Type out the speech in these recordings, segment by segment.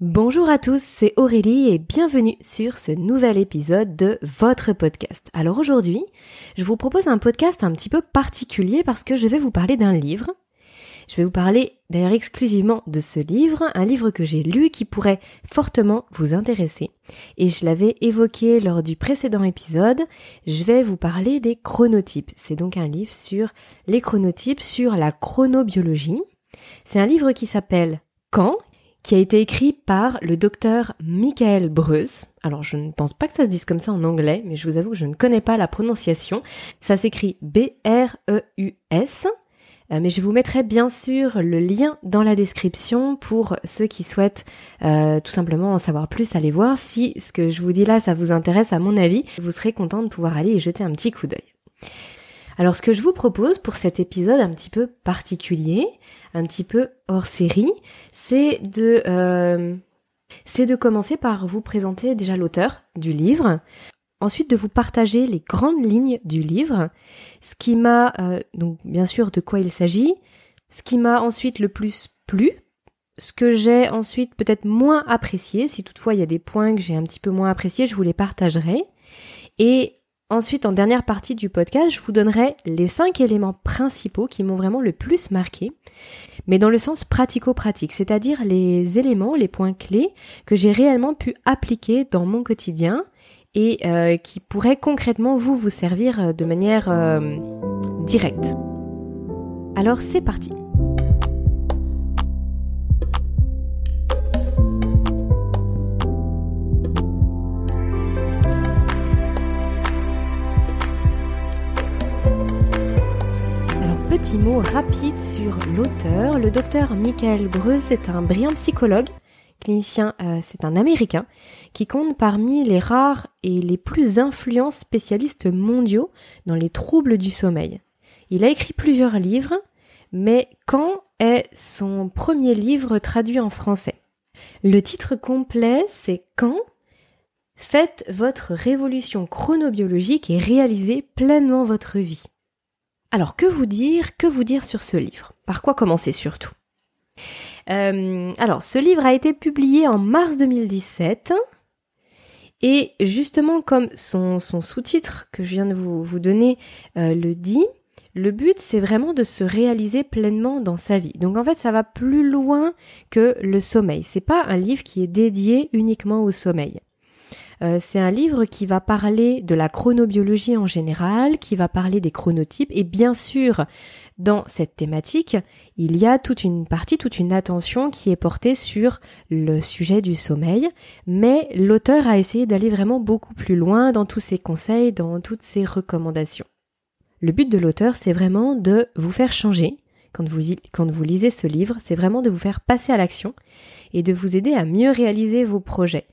Bonjour à tous, c'est Aurélie et bienvenue sur ce nouvel épisode de votre podcast. Alors aujourd'hui, je vous propose un podcast un petit peu particulier parce que je vais vous parler d'un livre. Je vais vous parler d'ailleurs exclusivement de ce livre, un livre que j'ai lu qui pourrait fortement vous intéresser. Et je l'avais évoqué lors du précédent épisode, je vais vous parler des chronotypes. C'est donc un livre sur les chronotypes, sur la chronobiologie. C'est un livre qui s'appelle Quand? Qui a été écrit par le docteur Michael Breus. Alors je ne pense pas que ça se dise comme ça en anglais, mais je vous avoue que je ne connais pas la prononciation. Ça s'écrit B-R-E-U-S. Euh, mais je vous mettrai bien sûr le lien dans la description pour ceux qui souhaitent euh, tout simplement en savoir plus, aller voir si ce que je vous dis là ça vous intéresse à mon avis. Vous serez content de pouvoir aller y jeter un petit coup d'œil. Alors ce que je vous propose pour cet épisode un petit peu particulier, un petit peu hors série, c'est de euh, c'est de commencer par vous présenter déjà l'auteur du livre, ensuite de vous partager les grandes lignes du livre, ce qui m'a euh, donc bien sûr de quoi il s'agit, ce qui m'a ensuite le plus plu, ce que j'ai ensuite peut-être moins apprécié, si toutefois il y a des points que j'ai un petit peu moins appréciés, je vous les partagerai. Et Ensuite, en dernière partie du podcast, je vous donnerai les cinq éléments principaux qui m'ont vraiment le plus marqué, mais dans le sens pratico-pratique, c'est-à-dire les éléments, les points clés que j'ai réellement pu appliquer dans mon quotidien et euh, qui pourraient concrètement vous vous servir euh, de manière euh, directe. Alors c'est parti. Petit mot rapide sur l'auteur. Le docteur Michael Breus est un brillant psychologue, clinicien, euh, c'est un Américain, qui compte parmi les rares et les plus influents spécialistes mondiaux dans les troubles du sommeil. Il a écrit plusieurs livres, mais quand est son premier livre traduit en français? Le titre complet, c'est Quand Faites votre révolution chronobiologique et réalisez pleinement votre vie. Alors que vous dire, que vous dire sur ce livre? Par quoi commencer surtout? Euh, Alors ce livre a été publié en mars 2017 et justement comme son, sous-titre que je viens de vous, donner euh, le dit, le but c'est vraiment de se réaliser pleinement dans sa vie. Donc en fait ça va plus loin que le sommeil. C'est pas un livre qui est dédié uniquement au sommeil. Euh, c'est un livre qui va parler de la chronobiologie en général, qui va parler des chronotypes et bien sûr dans cette thématique, il y a toute une partie, toute une attention qui est portée sur le sujet du sommeil, mais l'auteur a essayé d'aller vraiment beaucoup plus loin dans tous ses conseils, dans toutes ses recommandations. Le but de l'auteur, c'est vraiment de vous faire changer. Quand vous, quand vous lisez ce livre, c'est vraiment de vous faire passer à l'action et de vous aider à mieux réaliser vos projets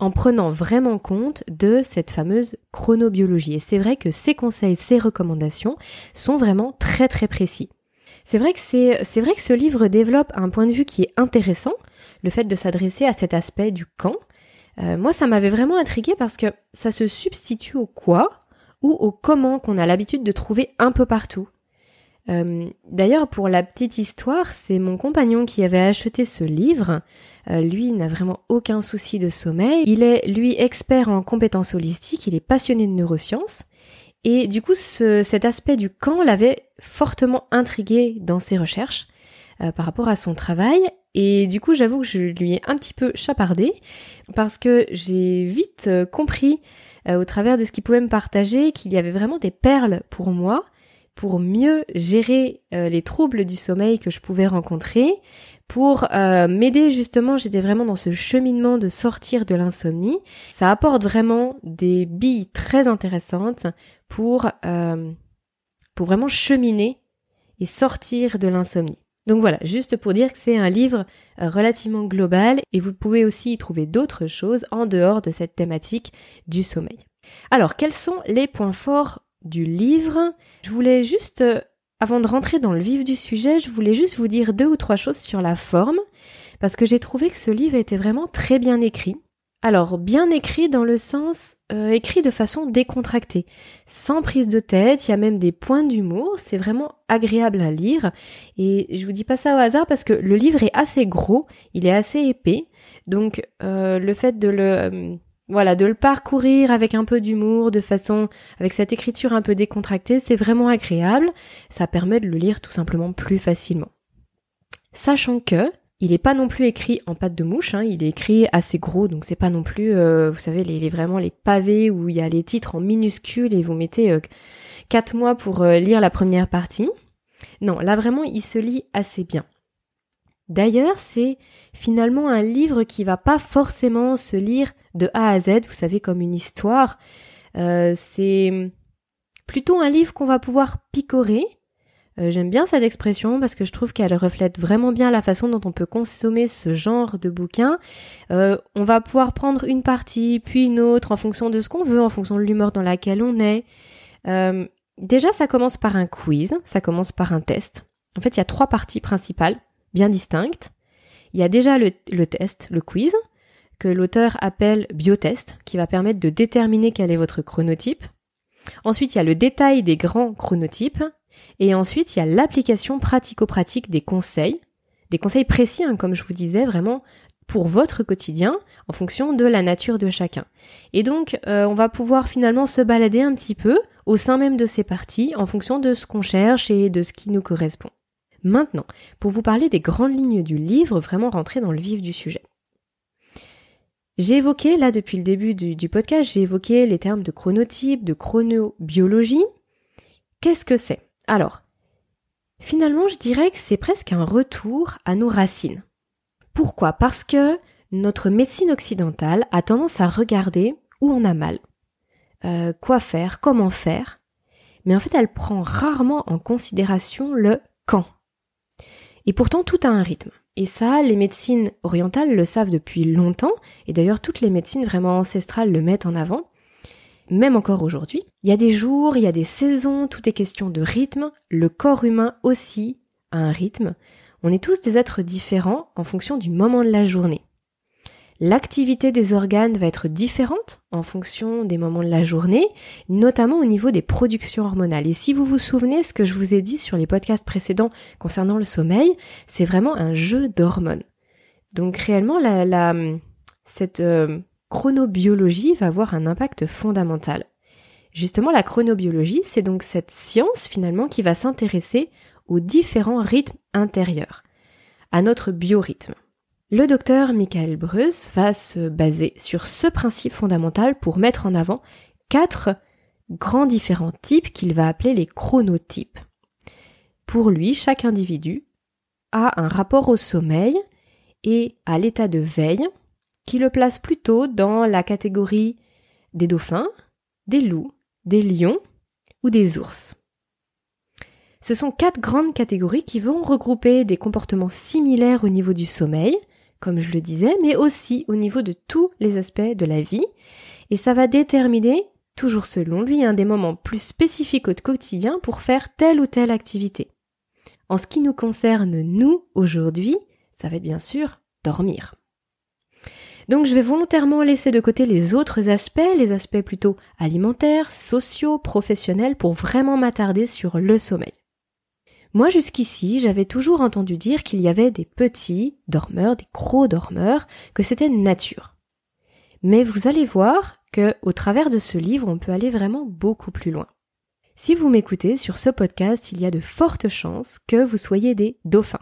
en prenant vraiment compte de cette fameuse chronobiologie. Et c'est vrai que ces conseils, ces recommandations sont vraiment très très précis. C'est vrai que ce livre développe un point de vue qui est intéressant, le fait de s'adresser à cet aspect du quand. Euh, moi, ça m'avait vraiment intrigué parce que ça se substitue au quoi ou au comment qu'on a l'habitude de trouver un peu partout. Euh, d'ailleurs, pour la petite histoire, c'est mon compagnon qui avait acheté ce livre. Euh, lui n'a vraiment aucun souci de sommeil. Il est, lui, expert en compétences holistiques, il est passionné de neurosciences. Et du coup, cet aspect du quand l'avait fortement intrigué dans ses recherches euh, par rapport à son travail. Et du coup, j'avoue que je lui ai un petit peu chapardé parce que j'ai vite compris au travers de ce qu'il pouvait me partager qu'il y avait vraiment des perles pour moi pour mieux gérer euh, les troubles du sommeil que je pouvais rencontrer, pour euh, m'aider justement, j'étais vraiment dans ce cheminement de sortir de l'insomnie. Ça apporte vraiment des billes très intéressantes pour, euh, pour vraiment cheminer et sortir de l'insomnie. Donc voilà, juste pour dire que c'est un livre relativement global et vous pouvez aussi y trouver d'autres choses en dehors de cette thématique du sommeil. Alors, quels sont les points forts du livre. Je voulais juste, euh, avant de rentrer dans le vif du sujet, je voulais juste vous dire deux ou trois choses sur la forme, parce que j'ai trouvé que ce livre était vraiment très bien écrit. Alors, bien écrit dans le sens euh, écrit de façon décontractée, sans prise de tête, il y a même des points d'humour, c'est vraiment agréable à lire. Et je vous dis pas ça au hasard parce que le livre est assez gros, il est assez épais, donc euh, le fait de le euh, voilà, de le parcourir avec un peu d'humour, de façon avec cette écriture un peu décontractée, c'est vraiment agréable. Ça permet de le lire tout simplement plus facilement. Sachant que il n'est pas non plus écrit en pâte de mouche, hein, il est écrit assez gros, donc c'est pas non plus, euh, vous savez, les, vraiment les pavés où il y a les titres en minuscules et vous mettez euh, 4 mois pour euh, lire la première partie. Non, là vraiment, il se lit assez bien. D'ailleurs, c'est finalement un livre qui va pas forcément se lire de A à Z, vous savez, comme une histoire. Euh, c'est plutôt un livre qu'on va pouvoir picorer, euh, j'aime bien cette expression parce que je trouve qu'elle reflète vraiment bien la façon dont on peut consommer ce genre de bouquin. Euh, on va pouvoir prendre une partie, puis une autre, en fonction de ce qu'on veut, en fonction de l'humeur dans laquelle on est. Déjà, ça commence par un quiz, ça commence par un test. En fait, il y a trois parties principales, bien distinctes. Il y a déjà le test, le quiz, que l'auteur appelle biotest, qui va permettre de déterminer quel est votre chronotype. Ensuite, il y a le détail des grands chronotypes, et ensuite, il y a l'application pratico-pratique des conseils, des conseils précis, hein, comme je vous disais, vraiment pour votre quotidien, en fonction de la nature de chacun. Et donc, euh, on va pouvoir finalement se balader un petit peu au sein même de ces parties, en fonction de ce qu'on cherche et de ce qui nous correspond. Maintenant, pour vous parler des grandes lignes du livre, vraiment rentrer dans le vif du sujet. J'ai évoqué, là, depuis le début du, podcast, j'ai évoqué les termes de chronotype, de chronobiologie. Qu'est-ce que c'est? Alors, finalement, je dirais que c'est presque un retour à nos racines. Pourquoi? Parce que notre médecine occidentale a tendance à regarder où on a mal, euh, quoi faire, comment faire, mais en fait elle prend rarement en considération le quand. Et pourtant tout a un rythme. Et ça, les médecines orientales le savent depuis longtemps, et d'ailleurs toutes les médecines vraiment ancestrales le mettent en avant même encore aujourd'hui. Il y a des jours, il y a des saisons, tout est question de rythme, le corps humain aussi a un rythme. On est tous des êtres différents en fonction du moment de la journée. L'activité des organes va être différente en fonction des moments de la journée, notamment au niveau des productions hormonales. Et si vous vous souvenez ce que je vous ai dit sur les podcasts précédents concernant le sommeil, c'est vraiment un jeu d'hormones. Donc réellement, la, cette euh, chronobiologie va avoir un impact fondamental. Justement, la chronobiologie, c'est donc cette science finalement qui va s'intéresser aux différents rythmes intérieurs, à notre biorhythme. Le docteur Michael Breus va se baser sur ce principe fondamental pour mettre en avant quatre grands différents types qu'il va appeler les chronotypes. Pour lui, chaque individu a un rapport au sommeil et à l'état de veille qui le place plutôt dans la catégorie des dauphins, des loups, des lions ou des ours. Ce sont quatre grandes catégories qui vont regrouper des comportements similaires au niveau du sommeil, comme je le disais, mais aussi au niveau de tous les aspects de la vie, et ça va déterminer, toujours selon lui, un des moments plus spécifiques au quotidien pour faire telle ou telle activité. En ce qui nous concerne, nous, aujourd'hui, ça va être bien sûr dormir. Donc je vais volontairement laisser de côté les autres aspects, les aspects plutôt alimentaires, sociaux, professionnels, pour vraiment m'attarder sur le sommeil. Moi jusqu'ici, j'avais toujours entendu dire qu'il y avait des petits dormeurs, des gros dormeurs, que c'était nature. Mais vous allez voir que, au travers de ce livre, on peut aller vraiment beaucoup plus loin. Si vous m'écoutez sur ce podcast, il y a de fortes chances que vous soyez des dauphins.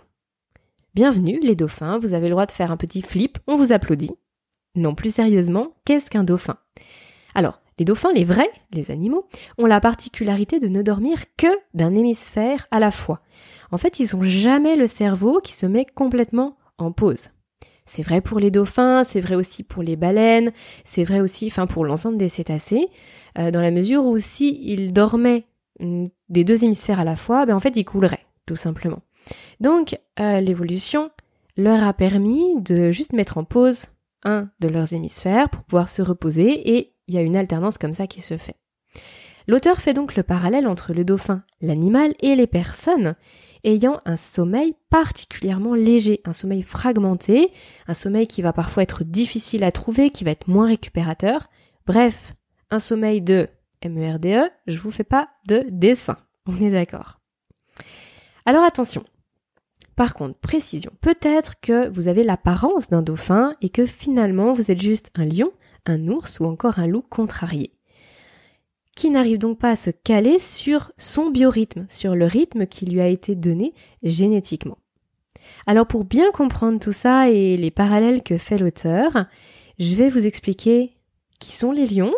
Bienvenue les dauphins, vous avez le droit de faire un petit flip, on vous applaudit. Non, plus sérieusement, qu'est-ce qu'un dauphin? Alors, les dauphins, les vrais, les animaux, ont la particularité de ne dormir que d'un hémisphère à la fois. En fait, ils n'ont jamais le cerveau qui se met complètement en pause. C'est vrai pour les dauphins, c'est vrai aussi pour les baleines, c'est vrai aussi, enfin pour l'ensemble des cétacés, euh, dans la mesure où si dormaient mm, des deux hémisphères à la fois, ben en fait ils couleraient, tout simplement. Donc euh, l'évolution leur a permis de juste mettre en pause un de leurs hémisphères pour pouvoir se reposer et il y a une alternance comme ça qui se fait. L'auteur fait donc le parallèle entre le dauphin, l'animal et les personnes ayant un sommeil particulièrement léger, un sommeil fragmenté, un sommeil qui va parfois être difficile à trouver, qui va être moins récupérateur. Bref, un sommeil de MERDE, je vous fais pas de dessin. On est d'accord. Alors attention. Par contre, précision. Peut-être que vous avez l'apparence d'un dauphin et que finalement vous êtes juste un lion, un ours ou encore un loup contrarié qui n'arrive donc pas à se caler sur son biorhythme, sur le rythme qui lui a été donné génétiquement. Alors pour bien comprendre tout ça et les parallèles que fait l'auteur, je vais vous expliquer qui sont les lions,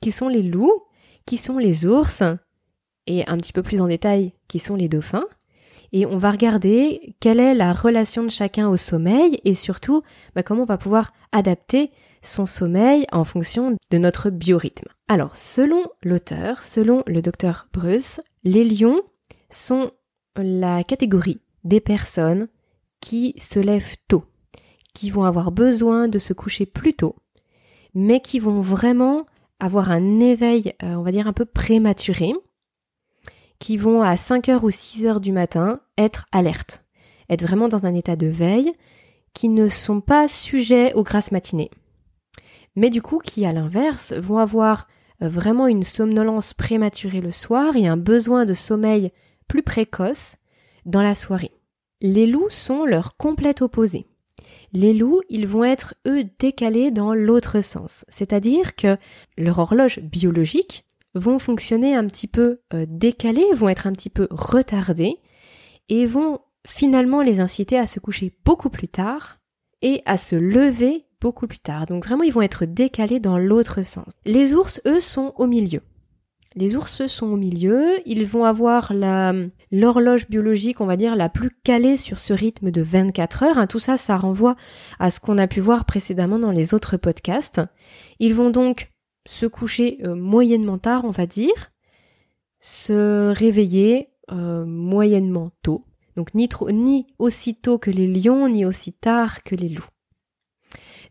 qui sont les loups, qui sont les ours, et un petit peu plus en détail, qui sont les dauphins. Et on va regarder quelle est la relation de chacun au sommeil et surtout bah, comment on va pouvoir adapter son sommeil en fonction de notre biorhythme. Alors, selon l'auteur, selon le docteur Bruce, les lions sont la catégorie des personnes qui se lèvent tôt, qui vont avoir besoin de se coucher plus tôt, mais qui vont vraiment avoir un éveil, euh, on va dire, un peu prématuré, qui vont à 5h ou 6h du matin être alertes, être vraiment dans un état de veille, qui ne sont pas sujets aux grasses matinées mais du coup qui à l'inverse vont avoir euh, vraiment une somnolence prématurée le soir et un besoin de sommeil plus précoce dans la soirée. Les loups sont leur complète opposé. Les loups, ils vont être eux décalés dans l'autre sens, c'est-à-dire que leur horloge biologique vont fonctionner un petit peu euh, décalés, vont être un petit peu retardés et vont finalement les inciter à se coucher beaucoup plus tard et à se lever beaucoup plus tard. Donc vraiment, ils vont être décalés dans l'autre sens. Les ours, eux, sont au milieu. Les ours sont au milieu, ils vont avoir l'horloge biologique, on va dire, la plus calée sur ce rythme de 24 heures. Hein, tout ça, ça renvoie à ce qu'on a pu voir précédemment dans les autres podcasts. Ils vont donc se coucher euh, moyennement tard, on va dire, se réveiller euh, moyennement tôt. Donc ni, trop, ni aussi tôt que les lions, ni aussi tard que les loups.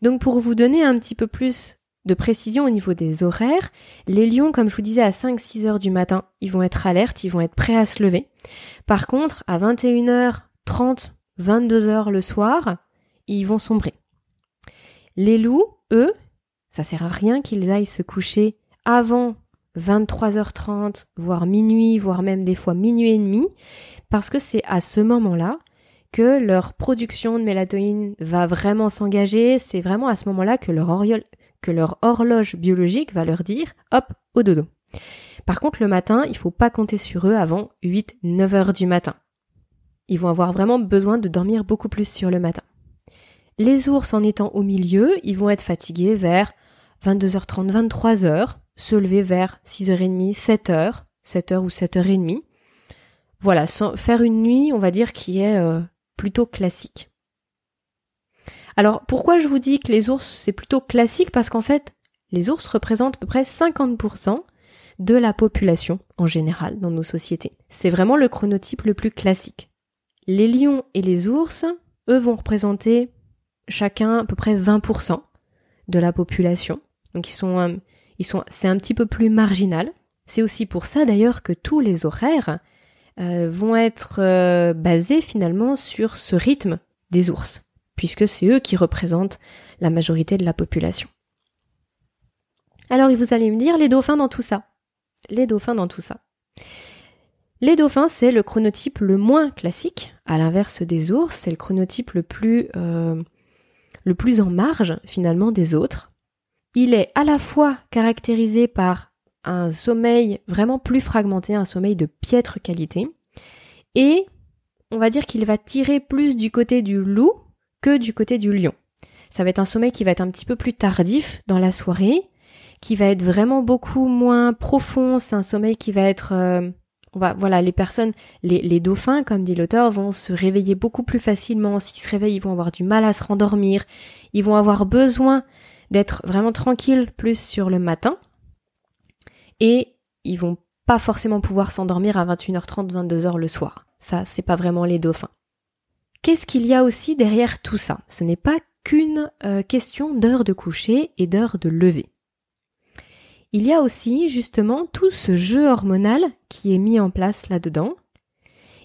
Donc pour vous donner un petit peu plus de précision au niveau des horaires, les lions, comme je vous disais, à 5-6 heures du matin, ils vont être alertes, ils vont être prêts à se lever. Par contre, à 21h30, 22h le soir, ils vont sombrer. Les loups, eux, ça sert à rien qu'ils aillent se coucher avant 23h30, voire minuit, voire même des fois minuit et demi, parce que c'est à ce moment-là que leur production de mélatonine va vraiment s'engager, c'est vraiment à ce moment-là que leur, horloge biologique va leur dire hop, au dodo. Par contre, le matin, il faut pas compter sur eux avant 8-9 heures du matin. Ils vont avoir vraiment besoin de dormir beaucoup plus sur le matin. Les ours, en étant au milieu, ils vont être fatigués vers 22h30, 23h, se lever vers 6h30, 7h, 7h ou 7h30. Voilà, sans faire une nuit, on va dire, qui est euh, plutôt classique. Alors pourquoi je vous dis que les ours c'est plutôt classique? Parce qu'en fait, les ours représentent à peu près 50% de la population en général dans nos sociétés. C'est vraiment le chronotype le plus classique. Les lions et les ours, eux, vont représenter chacun à peu près 20% de la population. Donc ils sont, euh, ils sont, c'est un petit peu plus marginal. C'est aussi pour ça d'ailleurs que tous les horaires euh, vont être euh, basés finalement sur ce rythme des ours, puisque c'est eux qui représentent la majorité de la population. Alors vous allez me dire les dauphins dans tout ça? Les dauphins dans tout ça. Les dauphins, c'est le chronotype le moins classique, à l'inverse des ours, c'est le chronotype le plus, euh, le plus en marge finalement des autres. Il est à la fois caractérisé par un sommeil vraiment plus fragmenté, un sommeil de piètre qualité. Et on va dire qu'il va tirer plus du côté du loup que du côté du lion. Ça va être un sommeil qui va être un petit peu plus tardif dans la soirée, qui va être vraiment beaucoup moins profond. C'est un sommeil qui va être, euh, voilà, les personnes, les, les dauphins, comme dit l'auteur, vont se réveiller beaucoup plus facilement. S'ils se réveillent, ils vont avoir du mal à se rendormir. Ils vont avoir besoin d'être vraiment tranquilles plus sur le matin et ils vont pas forcément pouvoir s'endormir à 21h30, 22h le soir. Ça, c'est pas vraiment les dauphins. Qu'est-ce qu'il y a aussi derrière tout ça? Ce n'est pas qu'une euh, question d'heure de coucher et d'heure de lever. Il y a aussi justement tout ce jeu hormonal qui est mis en place là-dedans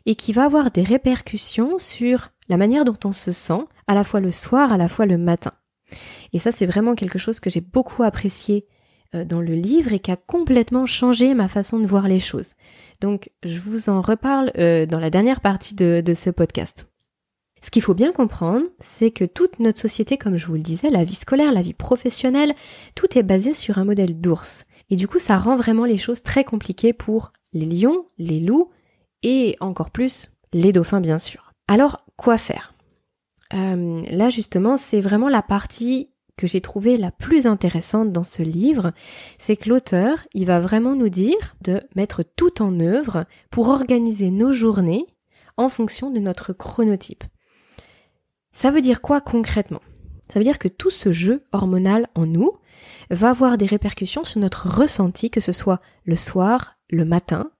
et qui va avoir des répercussions sur la manière dont on se sent, à la fois le soir, à la fois le matin. Et ça, c'est vraiment quelque chose que j'ai beaucoup apprécié dans le livre et qui a complètement changé ma façon de voir les choses. Donc, je vous en reparle euh, dans la dernière partie de, de ce podcast. Ce qu'il faut bien comprendre, c'est que toute notre société, comme je vous le disais, la vie scolaire, la vie professionnelle, tout est basé sur un modèle d'ours. Et du coup, ça rend vraiment les choses très compliquées pour les lions, les loups et encore plus les dauphins, bien sûr. Alors, quoi faire? Euh, Là, justement, c'est vraiment la partie que j'ai trouvée la plus intéressante dans ce livre, c'est que l'auteur, il va vraiment nous dire de mettre tout en œuvre pour organiser nos journées en fonction de notre chronotype. Ça veut dire quoi concrètement? Ça veut dire que tout ce jeu hormonal en nous va avoir des répercussions sur notre ressenti, que ce soit le soir, le matin,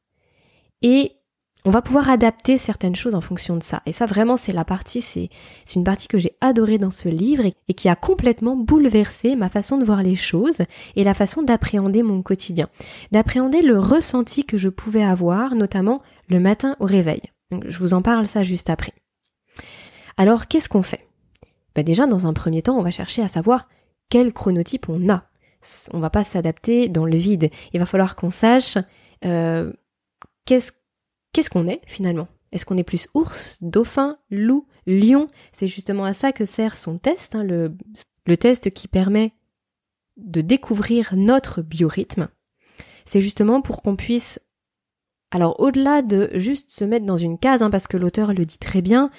et on va pouvoir adapter certaines choses en fonction de ça. Et ça vraiment c'est la partie, c'est une partie que j'ai adorée dans ce livre et, qui a complètement bouleversé ma façon de voir les choses et la façon d'appréhender mon quotidien. D'appréhender le ressenti que je pouvais avoir, notamment le matin au réveil. je vous en parle ça juste après. Alors, qu'est-ce qu'on fait? Ben Déjà, dans un premier temps, on va chercher à savoir quel chronotype on a. On va pas s'adapter dans le vide. Il va falloir qu'on sache euh, qu'est-ce qu'est-ce qu'on est finalement? Est-ce qu'on est plus ours, dauphin, loup, lion? C'est justement à ça que sert son test, hein, le, test qui permet de découvrir notre biorhythme. C'est justement pour qu'on puisse alors au-delà de juste se mettre dans une case, hein, parce que l'auteur le dit très bien,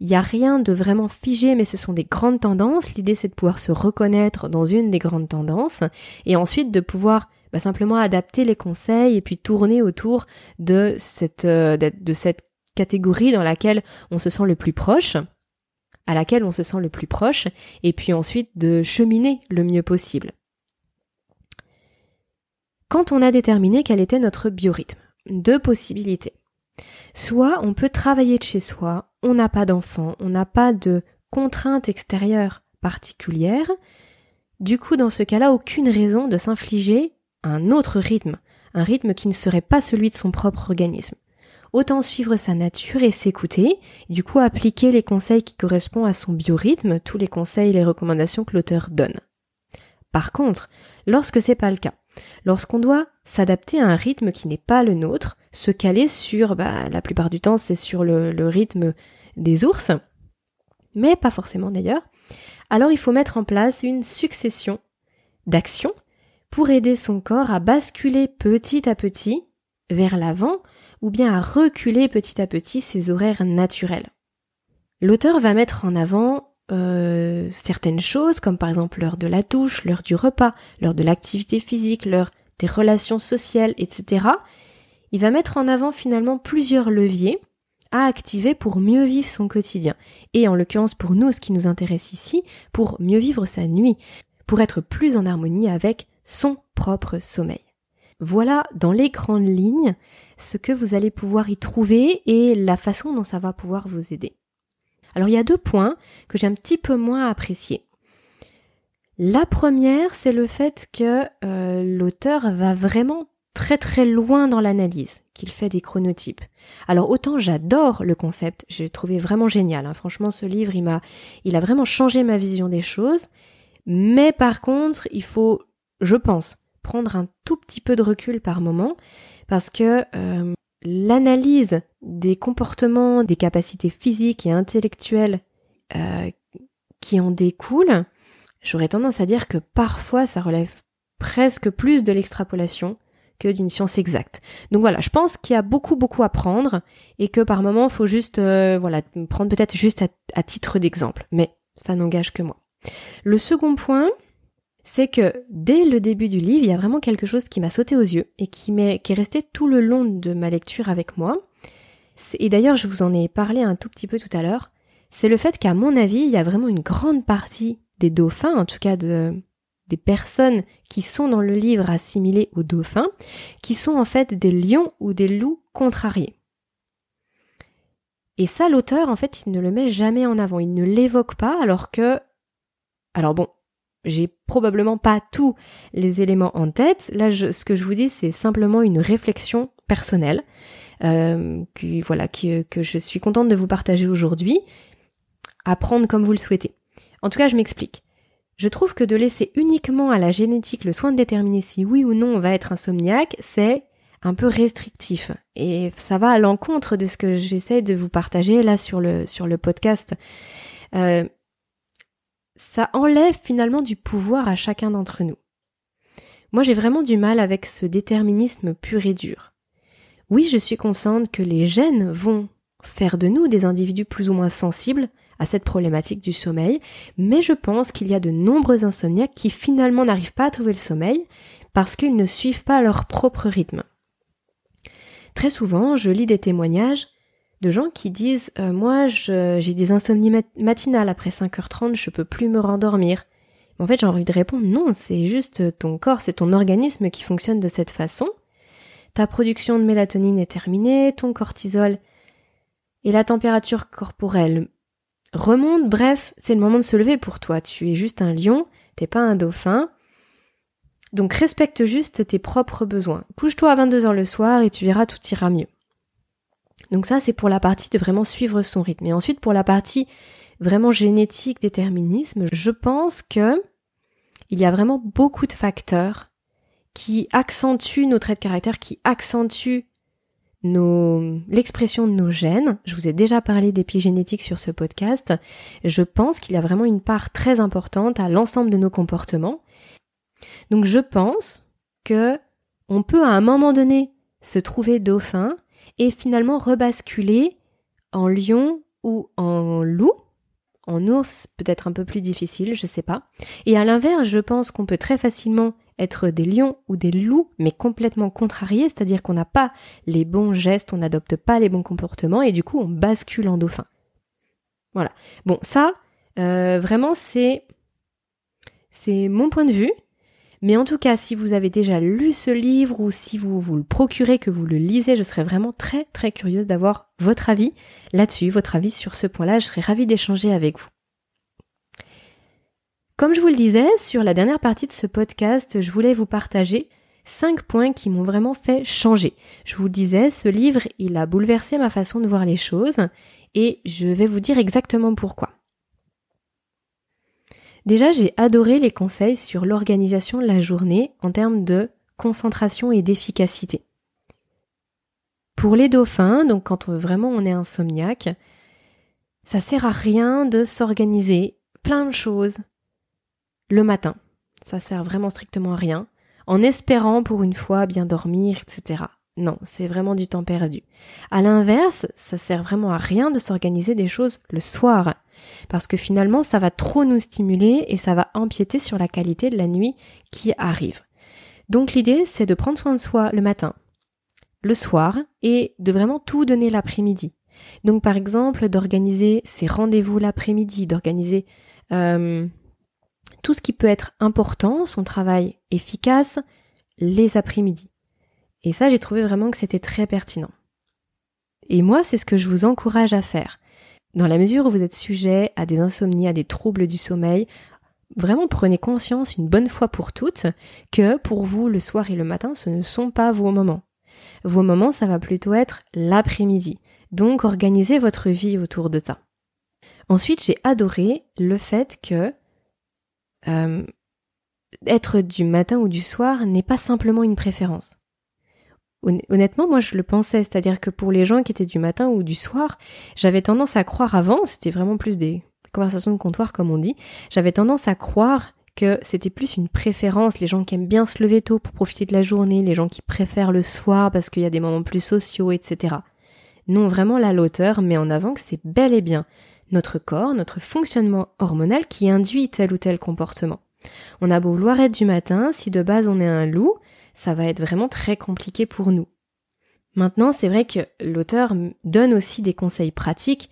il n'y a rien de vraiment figé, mais ce sont des grandes tendances. L'idée c'est de pouvoir se reconnaître dans une des grandes tendances, et ensuite de pouvoir bah, simplement adapter les conseils et puis tourner autour de cette, euh, de cette catégorie dans laquelle on se sent le plus proche à laquelle on se sent le plus proche, et puis ensuite de cheminer le mieux possible. Quand on a déterminé quel était notre biorhythme, deux possibilités. Soit on peut travailler de chez soi, on n'a pas d'enfant, on n'a pas de contraintes extérieures particulières. Du coup, dans ce cas-là, aucune raison de s'infliger un autre rythme, un rythme qui ne serait pas celui de son propre organisme. Autant suivre sa nature et s'écouter, du coup appliquer les conseils qui correspondent à son biorhythme, tous les conseils et les recommandations que l'auteur donne. Par contre, lorsque c'est pas le cas, Lorsqu'on doit s'adapter à un rythme qui n'est pas le nôtre, se caler sur, bah, la plupart du temps, c'est sur le, le rythme des ours, mais pas forcément d'ailleurs, alors il faut mettre en place une succession d'actions pour aider son corps à basculer petit à petit vers l'avant ou bien à reculer petit à petit ses horaires naturels. L'auteur va mettre en avant euh, certaines choses, comme par exemple l'heure de la douche, l'heure du repas, l'heure de l'activité physique, l'heure des relations sociales, etc., il va mettre en avant finalement plusieurs leviers à activer pour mieux vivre son quotidien. Et en l'occurrence pour nous, ce qui nous intéresse ici, pour mieux vivre sa nuit, pour être plus en harmonie avec son propre sommeil. Voilà dans les grandes lignes ce que vous allez pouvoir y trouver et la façon dont ça va pouvoir vous aider. Alors il y a deux points que j'ai un petit peu moins appréciés. La première, c'est le fait que euh, l'auteur va vraiment très très loin dans l'analyse, qu'il fait des chronotypes. Alors autant j'adore le concept, j'ai trouvé vraiment génial. Hein. Franchement, ce livre, il m'a, il a vraiment changé ma vision des choses. Mais par contre, il faut, je pense, prendre un tout petit peu de recul par moment, parce que euh, l'analyse des comportements, des capacités physiques et intellectuelles euh, qui en découlent, j'aurais tendance à dire que parfois ça relève presque plus de l'extrapolation que d'une science exacte. Donc voilà, je pense qu'il y a beaucoup beaucoup à prendre et que par moment faut juste euh, voilà prendre peut-être juste à titre d'exemple, mais ça n'engage que moi. Le second point, c'est que dès le début du livre, il y a vraiment quelque chose qui m'a sauté aux yeux et qui, est, qui est resté tout le long de ma lecture avec moi. Et d'ailleurs, je vous en ai parlé un tout petit peu tout à l'heure. C'est le fait qu'à mon avis, il y a vraiment une grande partie des dauphins, en tout cas de, des personnes qui sont dans le livre assimilées aux dauphins, qui sont en fait des lions ou des loups contrariés. Et ça, l'auteur, en fait, il ne le met jamais en avant, il ne l'évoque pas, alors que... Alors bon, j'ai probablement pas tous les éléments en tête. Là, ce que je vous dis, c'est simplement une réflexion personnelle euh, que, voilà, que, que je suis contente de vous partager aujourd'hui. À prendre comme vous le souhaitez. En tout cas, je m'explique. Je trouve que de laisser uniquement à la génétique le soin de déterminer si oui ou non on va être insomniaque, c'est un peu restrictif. Et ça va à l'encontre de ce que j'essaie de vous partager là sur le, sur le podcast. Euh, ça enlève finalement du pouvoir à chacun d'entre nous. Moi j'ai vraiment du mal avec ce déterminisme pur et dur. Oui, je suis consciente que les gènes vont faire de nous des individus plus ou moins sensibles à cette problématique du sommeil, mais je pense qu'il y a de nombreux insomniaques qui finalement n'arrivent pas à trouver le sommeil parce qu'ils ne suivent pas leur propre rythme. Très souvent, je lis des témoignages de gens qui disent euh, moi j'ai des insomnies matinales après 5h30, je peux plus me rendormir. En fait, j'ai envie de répondre non, c'est juste ton corps, c'est ton organisme qui fonctionne de cette façon. Ta production de mélatonine est terminée, ton cortisol et la température corporelle remonte, bref, c'est le moment de se lever pour toi. Tu es juste un lion, t'es pas un dauphin. Donc respecte juste tes propres besoins. Couche-toi à 22h le soir et tu verras tout ira mieux. Donc ça c'est pour la partie de vraiment suivre son rythme. Et ensuite pour la partie vraiment génétique, déterminisme, je pense que il y a vraiment beaucoup de facteurs qui accentuent nos traits de caractère, qui accentuent nos, l'expression de nos gènes. Je vous ai déjà parlé d'épigénétique sur ce podcast. Je pense qu'il a vraiment une part très importante à l'ensemble de nos comportements donc je pense que on peut à un moment donné se trouver dauphin et finalement rebasculer en lion ou en loup. En ours, peut-être un peu plus difficile, je sais pas. Et à l'inverse, je pense qu'on peut très facilement être des lions ou des loups, mais complètement contrariés, c'est-à-dire qu'on n'a pas les bons gestes, on n'adopte pas les bons comportements, et du coup, on bascule en dauphin. Voilà. Bon, ça, euh, vraiment, c'est, c'est mon point de vue. Mais en tout cas, si vous avez déjà lu ce livre ou si vous vous le procurez, que vous le lisez, je serais vraiment très très curieuse d'avoir votre avis là-dessus, votre avis sur ce point-là. Je serais ravie d'échanger avec vous. Comme je vous le disais, sur la dernière partie de ce podcast, je voulais vous partager cinq points qui m'ont vraiment fait changer. Je vous le disais, ce livre, il a bouleversé ma façon de voir les choses et je vais vous dire exactement pourquoi. Déjà, j'ai adoré les conseils sur l'organisation de la journée en termes de concentration et d'efficacité. Pour les dauphins, donc quand vraiment on est insomniaque, ça sert à rien de s'organiser plein de choses le matin. Ça sert vraiment strictement à rien, en espérant pour une fois bien dormir, etc. Non, c'est vraiment du temps perdu. À l'inverse, ça sert vraiment à rien de s'organiser des choses le soir parce que finalement ça va trop nous stimuler et ça va empiéter sur la qualité de la nuit qui arrive. Donc l'idée c'est de prendre soin de soi le matin, le soir et de vraiment tout donner l'après-midi. Donc par exemple d'organiser ses rendez-vous l'après-midi, d'organiser euh, tout ce qui peut être important, son travail efficace, les après-midi. Et ça j'ai trouvé vraiment que c'était très pertinent. Et moi c'est ce que je vous encourage à faire. Dans la mesure où vous êtes sujet à des insomnies, à des troubles du sommeil, vraiment prenez conscience une bonne fois pour toutes que pour vous le soir et le matin ce ne sont pas vos moments. Vos moments ça va plutôt être l'après-midi. Donc organisez votre vie autour de ça. Ensuite j'ai adoré le fait que euh, être du matin ou du soir n'est pas simplement une préférence. Honnêtement, moi je le pensais, c'est-à-dire que pour les gens qui étaient du matin ou du soir, j'avais tendance à croire avant, c'était vraiment plus des conversations de comptoir comme on dit, j'avais tendance à croire que c'était plus une préférence, les gens qui aiment bien se lever tôt pour profiter de la journée, les gens qui préfèrent le soir parce qu'il y a des moments plus sociaux, etc. Non, vraiment là l'auteur met en avant que c'est bel et bien notre corps, notre fonctionnement hormonal qui induit tel ou tel comportement. On a beau vouloir être du matin, si de base on est un loup, ça va être vraiment très compliqué pour nous. Maintenant, c'est vrai que l'auteur donne aussi des conseils pratiques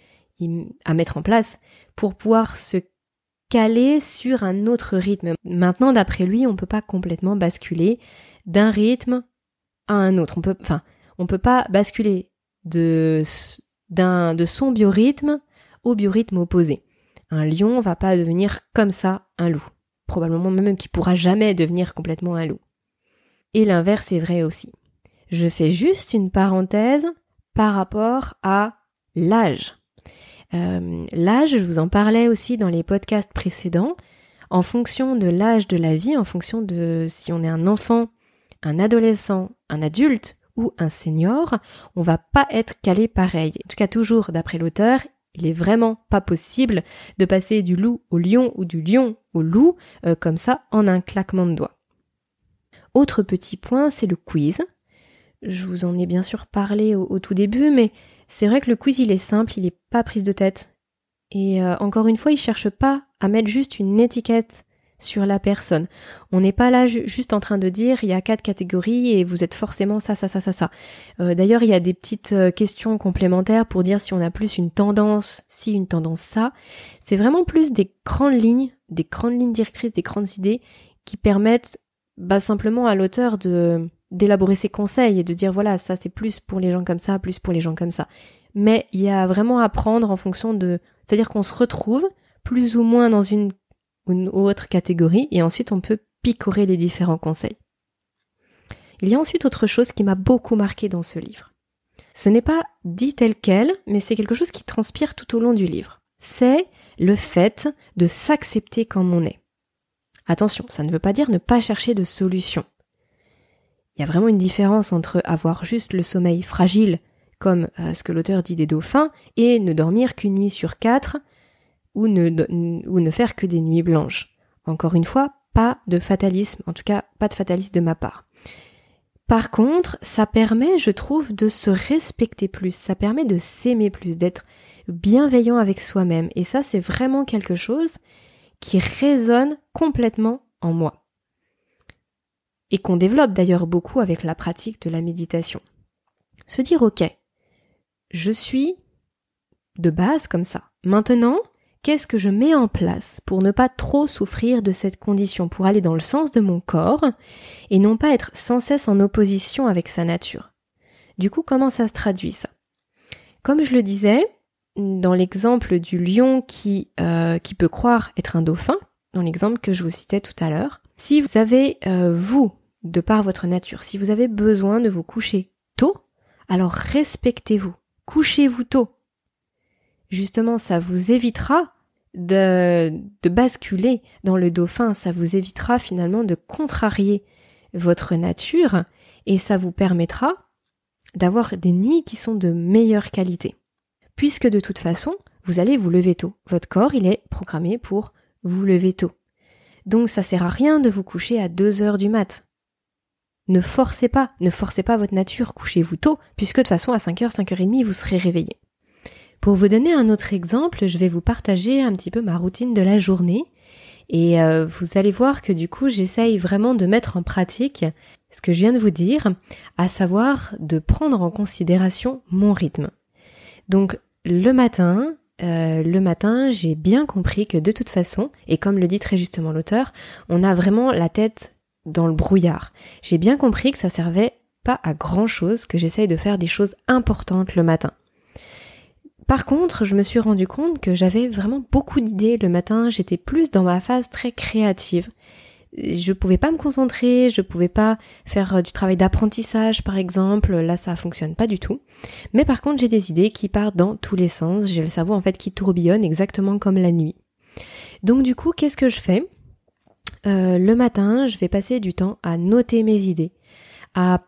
à mettre en place pour pouvoir se caler sur un autre rythme. Maintenant, d'après lui, on ne peut pas complètement basculer d'un rythme à un autre. On peut, enfin, on peut pas basculer de, son biorhythme au biorhythme opposé. Un lion va pas devenir comme ça un loup. probablement même qui pourra jamais devenir complètement un loup. Et l'inverse est vrai aussi. Je fais juste une parenthèse par rapport à l'âge. Euh, l'âge, je vous en parlais aussi dans les podcasts précédents. En fonction de l'âge de la vie, en fonction de si on est un enfant, un adolescent, un adulte ou un senior, on va pas être calé pareil. En tout cas, toujours d'après l'auteur, il est vraiment pas possible de passer du loup au lion ou du lion au loup euh, comme ça en un claquement de doigts. Autre petit point, c'est le quiz. Je vous en ai bien sûr parlé au tout début, mais c'est vrai que le quiz il est simple, il est pas prise de tête. Et euh, encore une fois, il cherche pas à mettre juste une étiquette sur la personne. On n'est pas là juste en train de dire il y a quatre catégories et vous êtes forcément ça, ça, ça, ça, ça. Euh, d'ailleurs, il y a des petites euh, questions complémentaires pour dire si on a plus une tendance, si une tendance ça. C'est vraiment plus des grandes lignes, des grandes lignes directrices, des grandes idées qui permettent bah, simplement à l'auteur de d'élaborer ses conseils et de dire voilà ça c'est plus pour les gens comme ça, plus pour les gens comme ça. Mais il y a vraiment à prendre en fonction de, c'est-à-dire qu'on se retrouve plus ou moins dans une, une autre catégorie et ensuite on peut picorer les différents conseils. Il y a ensuite autre chose qui m'a beaucoup marqué dans ce livre. Ce n'est pas dit tel quel, mais c'est quelque chose qui transpire tout au long du livre. C'est le fait de s'accepter comme on est. Attention, ça ne veut pas dire ne pas chercher de solution. Il y a vraiment une différence entre avoir juste le sommeil fragile, comme euh, ce que l'auteur dit des dauphins, et ne dormir qu'une nuit sur quatre, ou ne, ou ne faire que des nuits blanches. Encore une fois, pas de fatalisme, en tout cas pas de fatalisme de ma part. Par contre, ça permet, je trouve, de se respecter plus, ça permet de s'aimer plus, d'être bienveillant avec soi-même. Et ça, c'est vraiment quelque chose qui résonne complètement en moi et qu'on développe d'ailleurs beaucoup avec la pratique de la méditation. Se dire ok, je suis de base comme ça. Maintenant, qu'est-ce que je mets en place pour ne pas trop souffrir de cette condition, pour aller dans le sens de mon corps et non pas être sans cesse en opposition avec sa nature? Du coup, comment ça se traduit ça? Comme je le disais, dans l'exemple du lion qui, euh, qui peut croire être un dauphin, dans l'exemple que je vous citais tout à l'heure, si vous avez, euh, vous, de par votre nature, si vous avez besoin de vous coucher tôt, alors respectez-vous. Couchez-vous tôt. Justement, ça vous évitera de, de basculer dans le dauphin, ça vous évitera finalement de contrarier votre nature et ça vous permettra d'avoir des nuits qui sont de meilleure qualité. Puisque de toute façon, vous allez vous lever tôt. Votre corps, il est programmé pour vous lever tôt. Donc ça sert à rien de vous coucher à 2 heures du mat. Ne forcez pas, ne forcez pas votre nature, couchez-vous tôt, puisque de toute façon à 5h, 5h30, vous serez réveillé. Pour vous donner un autre exemple, je vais vous partager un petit peu ma routine de la journée. Et euh, vous allez voir que du coup, j'essaye vraiment de mettre en pratique ce que je viens de vous dire, à savoir de prendre en considération mon rythme. Donc le matin, euh, le matin, j'ai bien compris que de toute façon, et comme le dit très justement l'auteur, on a vraiment la tête dans le brouillard. J'ai bien compris que ça servait pas à grand chose, que j'essaye de faire des choses importantes le matin. Par contre, je me suis rendu compte que j'avais vraiment beaucoup d'idées le matin, j'étais plus dans ma phase très créative. Je pouvais pas me concentrer, je pouvais pas faire euh, du travail d'apprentissage par exemple, là ça fonctionne pas du tout. Mais par contre, j'ai des idées qui partent dans tous les sens, j'ai le cerveau en fait qui tourbillonne exactement comme la nuit. Donc du coup, qu'est-ce que je fais? Euh, le matin, je vais passer du temps à noter mes idées, à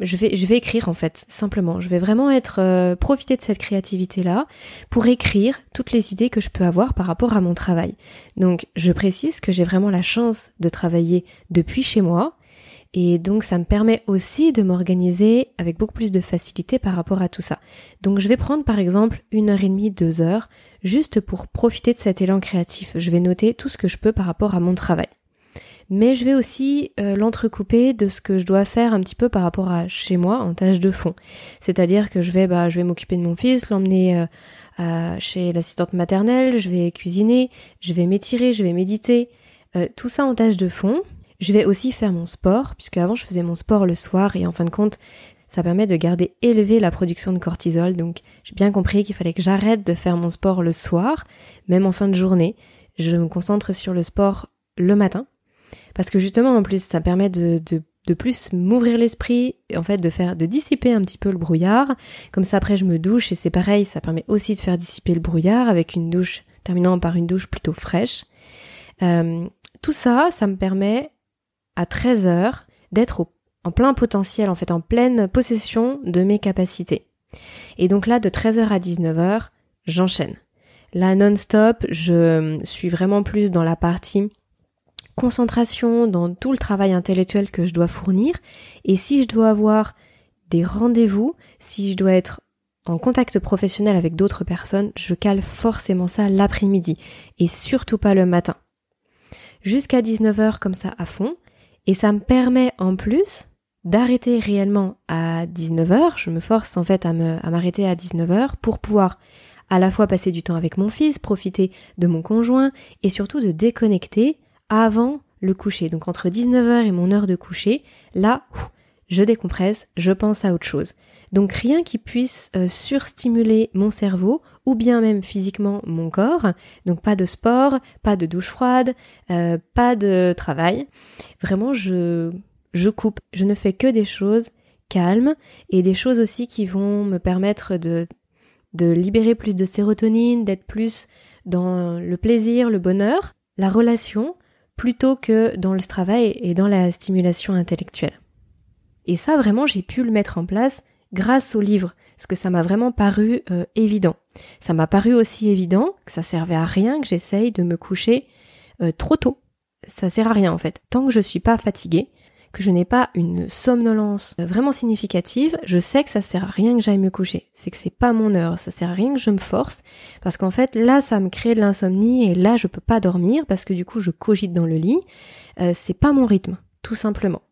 je vais écrire en fait simplement. Je vais vraiment être euh, profiter de cette créativité là pour écrire toutes les idées que je peux avoir par rapport à mon travail. Donc je précise que j'ai vraiment la chance de travailler depuis chez moi et donc ça me permet aussi de m'organiser avec beaucoup plus de facilité par rapport à tout ça. Donc je vais prendre par exemple une heure et demie, deux heures juste pour profiter de cet élan créatif. Je vais noter tout ce que je peux par rapport à mon travail mais je vais aussi euh, l'entrecouper de ce que je dois faire un petit peu par rapport à chez moi en tâche de fond. C'est-à-dire que je vais, bah, je vais m'occuper de mon fils, l'emmener euh, chez l'assistante maternelle, je vais cuisiner, je vais m'étirer, je vais méditer, euh, tout ça en tâche de fond. Je vais aussi faire mon sport, puisque avant je faisais mon sport le soir et en fin de compte, ça permet de garder élevé la production de cortisol. Donc j'ai bien compris qu'il fallait que j'arrête de faire mon sport le soir, même en fin de journée. Je me concentre sur le sport le matin. Parce que justement, en plus, ça permet de, de, plus m'ouvrir l'esprit, en fait, de faire, de dissiper un petit peu le brouillard. Comme ça, après, je me douche et c'est pareil, ça permet aussi de faire dissiper le brouillard avec une douche, terminant par une douche plutôt fraîche. Euh, tout ça, ça me permet à 13 heures d'être en plein potentiel, en fait, en pleine possession de mes capacités. Et donc là, de 13h à 19h, j'enchaîne. Là, non-stop, je suis vraiment plus dans la partie concentration, dans tout le travail intellectuel que je dois fournir. Et si je dois avoir des rendez-vous, si je dois être en contact professionnel avec d'autres personnes, je cale forcément ça l'après-midi et surtout pas le matin. Jusqu'à 19h comme ça à fond. Et ça me permet en plus d'arrêter réellement à 19h. Je me force en fait à m'arrêter à 19h pour pouvoir à la fois passer du temps avec mon fils, profiter de mon conjoint et surtout de déconnecter avant le coucher. Donc entre 19h et mon heure de coucher, là, je décompresse, je pense à autre chose. Donc rien qui puisse euh, surstimuler mon cerveau ou bien même physiquement mon corps. Donc pas de sport, pas de douche froide, euh, pas de travail. Vraiment, je, je coupe. Je ne fais que des choses calmes et des choses aussi qui vont me permettre de de libérer plus de sérotonine, d'être plus dans le plaisir, le bonheur, la relation, plutôt que dans le travail et dans la stimulation intellectuelle. Et ça, vraiment, j'ai pu le mettre en place grâce au livre, parce que ça m'a vraiment paru euh, évident. Ça m'a paru aussi évident que ça servait à rien que j'essaye de me coucher euh, trop tôt. Ça sert à rien en fait. Tant que je suis pas fatiguée, que je n'ai pas une somnolence vraiment significative, je sais que ça sert à rien que j'aille me coucher. C'est que c'est pas mon heure, ça sert à rien que je me force, parce qu'en fait là ça me crée de l'insomnie et là je peux pas dormir parce que du coup je cogite dans le lit. Euh, c'est pas mon rythme, tout simplement.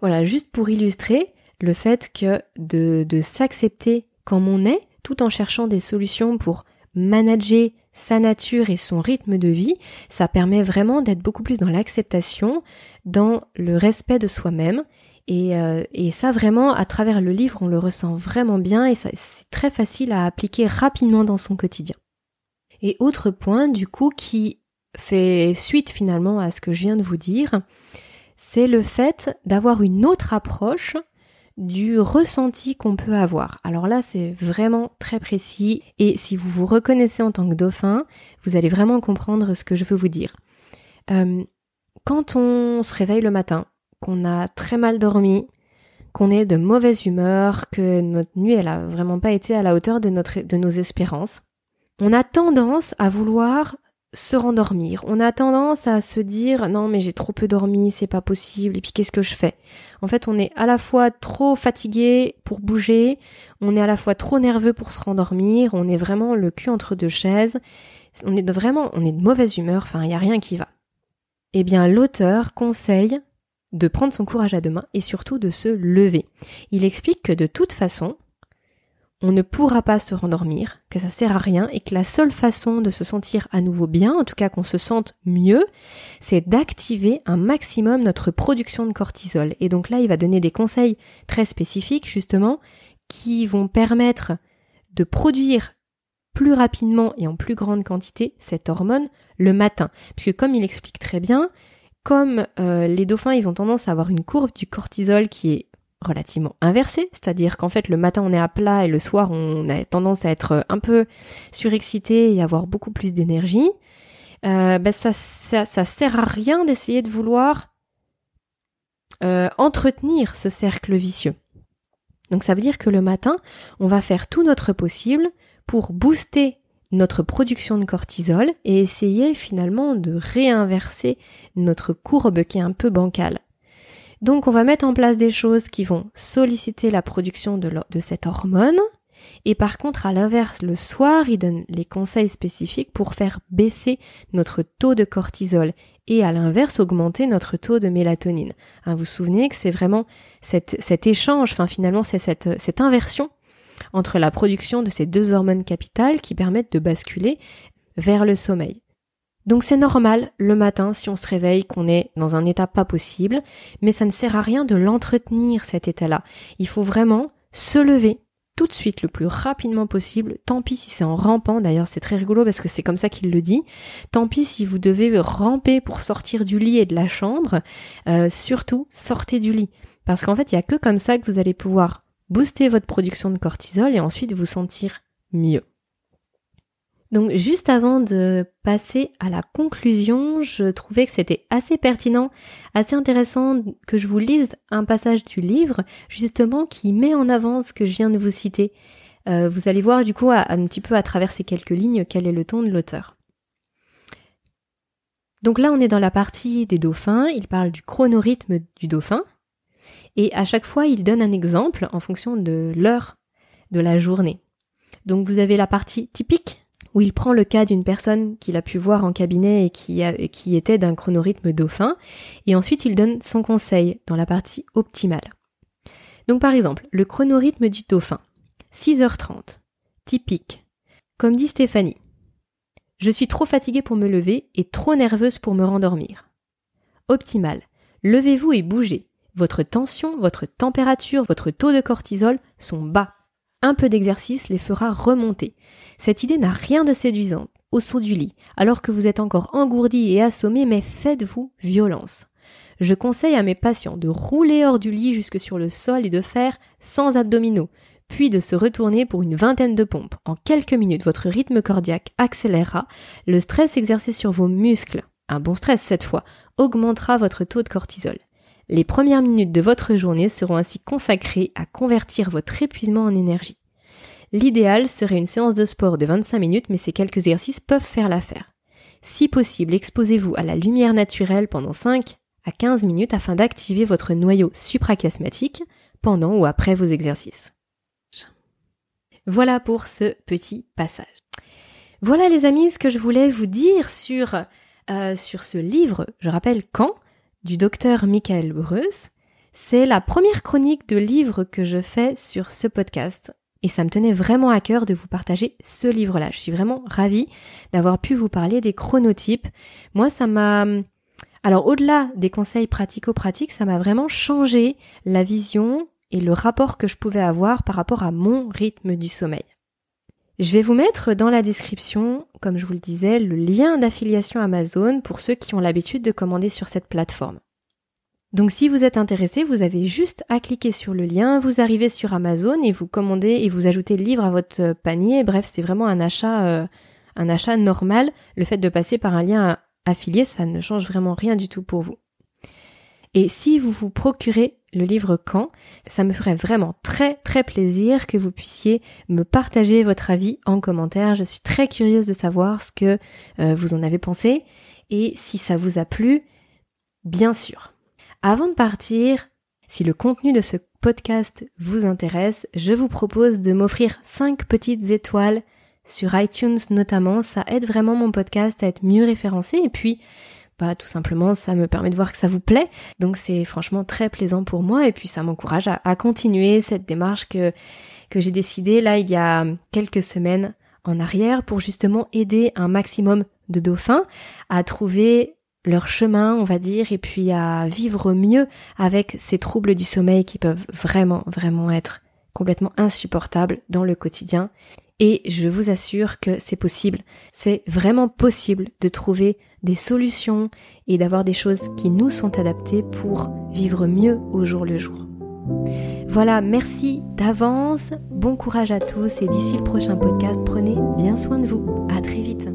Voilà, juste pour illustrer le fait que de, de s'accepter comme on est, tout en cherchant des solutions pour manager sa nature et son rythme de vie, ça permet vraiment d'être beaucoup plus dans l'acceptation, dans le respect de soi-même. Et, euh, et, ça vraiment, à travers le livre, on le ressent vraiment bien et c'est très facile à appliquer rapidement dans son quotidien. Et autre point, du coup, qui fait suite finalement à ce que je viens de vous dire, c'est le fait d'avoir une autre approche du ressenti qu'on peut avoir. Alors là, c'est vraiment très précis et si vous vous reconnaissez en tant que dauphin, vous allez vraiment comprendre ce que je veux vous dire. Euh, quand on se réveille le matin, qu'on a très mal dormi, qu'on est de mauvaise humeur, que notre nuit elle a vraiment pas été à la hauteur de notre de nos espérances, on a tendance à vouloir se rendormir. On a tendance à se dire non mais j'ai trop peu dormi, c'est pas possible, et puis qu'est-ce que je fais? En fait on est à la fois trop fatigué pour bouger, on est à la fois trop nerveux pour se rendormir, on est vraiment le cul entre deux chaises, on est vraiment, on est de mauvaise humeur, enfin il a rien qui va. Eh bien l'auteur conseille de prendre son courage à deux mains et surtout de se lever. Il explique que de toute façon, on ne pourra pas se rendormir, que ça sert à rien et que la seule façon de se sentir à nouveau bien, en tout cas qu'on se sente mieux, c'est d'activer un maximum notre production de cortisol. Et donc là, il va donner des conseils très spécifiques justement qui vont permettre de produire plus rapidement et en plus grande quantité cette hormone le matin. Puisque comme il explique très bien, comme euh, les dauphins, ils ont tendance à avoir une courbe du cortisol qui est relativement inversé, c'est-à-dire qu'en fait le matin on est à plat et le soir on a tendance à être un peu surexcité et avoir beaucoup plus d'énergie, euh, ben ça, ça, sert à rien d'essayer de vouloir euh, entretenir ce cercle vicieux. Donc ça veut dire que le matin on va faire tout notre possible pour booster notre production de cortisol et essayer finalement de réinverser notre courbe qui est un peu bancale. Donc on va mettre en place des choses qui vont solliciter la production de, cette hormone. Et par contre, à l'inverse, le soir, il donne les conseils spécifiques pour faire baisser notre taux de cortisol et à l'inverse, augmenter notre taux de mélatonine. Hein, vous vous souvenez que c'est vraiment cet, échange, enfin finalement c'est cette inversion entre la production de ces deux hormones capitales qui permettent de basculer vers le sommeil. Donc c'est normal le matin si on se réveille qu'on est dans un état pas possible, mais ça ne sert à rien de l'entretenir cet état-là. Il faut vraiment se lever, tout de suite, le plus rapidement possible. Tant pis si c'est en rampant, d'ailleurs c'est très rigolo parce que c'est comme ça qu'il le dit. Tant pis si vous devez ramper pour sortir du lit et de la chambre. Euh, surtout, sortez du lit. Parce qu'en fait, il n'y a que comme ça que vous allez pouvoir booster votre production de cortisol et ensuite vous sentir mieux. Donc juste avant de passer à la conclusion, je trouvais que c'était assez pertinent, assez intéressant que je vous lise un passage du livre justement qui met en avant ce que je viens de vous citer. Euh, vous allez voir du coup un petit peu à travers ces quelques lignes quel est le ton de l'auteur. Donc là on est dans la partie des dauphins, il parle du chronorhythme du dauphin et à chaque fois il donne un exemple en fonction de l'heure de la journée. Donc vous avez la partie typique où il prend le cas d'une personne qu'il a pu voir en cabinet et qui, était d'un chronorhythme dauphin, et ensuite il donne son conseil dans la partie optimale. Donc par exemple, le chronorhythme du dauphin, 6h30, typique. Comme dit Stéphanie, je suis trop fatiguée pour me lever et trop nerveuse pour me rendormir. Optimal, levez-vous et bougez. Votre tension, votre température, votre taux de cortisol sont bas. Un peu d'exercice les fera remonter. Cette idée n'a rien de séduisant au saut du lit, alors que vous êtes encore engourdi et assommé, mais faites-vous violence. Je conseille à mes patients de rouler hors du lit jusque sur le sol et de faire sans abdominaux, puis de se retourner pour une vingtaine de pompes. En quelques minutes, votre rythme cardiaque accélérera, le stress exercé sur vos muscles, un bon stress cette fois, augmentera votre taux de cortisol. Les premières minutes de votre journée seront ainsi consacrées à convertir votre épuisement en énergie. L'idéal serait une séance de sport de 25 minutes, mais ces quelques exercices peuvent faire l'affaire. Si possible, exposez-vous à la lumière naturelle pendant 5 à 15 minutes afin d'activer votre noyau suprachiasmatique pendant ou après vos exercices. Voilà pour ce petit passage. Voilà les amis ce que je voulais vous dire sur, euh, sur ce livre, je rappelle quand, du docteur Michael Bruce. C'est la première chronique de livre que je fais sur ce podcast. Et ça me tenait vraiment à cœur de vous partager ce livre-là. Je suis vraiment ravie d'avoir pu vous parler des chronotypes. Moi, ça m'a... Alors, au-delà des conseils pratico-pratiques, ça m'a vraiment changé la vision et le rapport que je pouvais avoir par rapport à mon rythme du sommeil. Je vais vous mettre dans la description, comme je vous le disais, le lien d'affiliation Amazon pour ceux qui ont l'habitude de commander sur cette plateforme. Donc si vous êtes intéressé, vous avez juste à cliquer sur le lien, vous arrivez sur Amazon et vous commandez et vous ajoutez le livre à votre panier. Bref, c'est vraiment un achat, euh, un achat normal. Le fait de passer par un lien affilié, ça ne change vraiment rien du tout pour vous. Et si vous vous procurez le livre quand, ça me ferait vraiment très très plaisir que vous puissiez me partager votre avis en commentaire. Je suis très curieuse de savoir ce que euh, vous en avez pensé et si ça vous a plu, bien sûr. Avant de partir, si le contenu de ce podcast vous intéresse, je vous propose de m'offrir 5 petites étoiles sur iTunes notamment. Ça aide vraiment mon podcast à être mieux référencé et puis bah tout simplement ça me permet de voir que ça vous plaît. Donc c'est franchement très plaisant pour moi et puis ça m'encourage à, continuer cette démarche que, j'ai décidé là il y a quelques semaines en arrière pour justement aider un maximum de dauphins à trouver leur chemin, on va dire, et puis à vivre mieux avec ces troubles du sommeil qui peuvent vraiment, vraiment être complètement insupportables dans le quotidien. Et je vous assure que c'est possible. C'est vraiment possible de trouver des solutions et d'avoir des choses qui nous sont adaptées pour vivre mieux au jour le jour. Voilà, merci d'avance, bon courage à tous et d'ici le prochain podcast, prenez bien soin de vous. À très vite.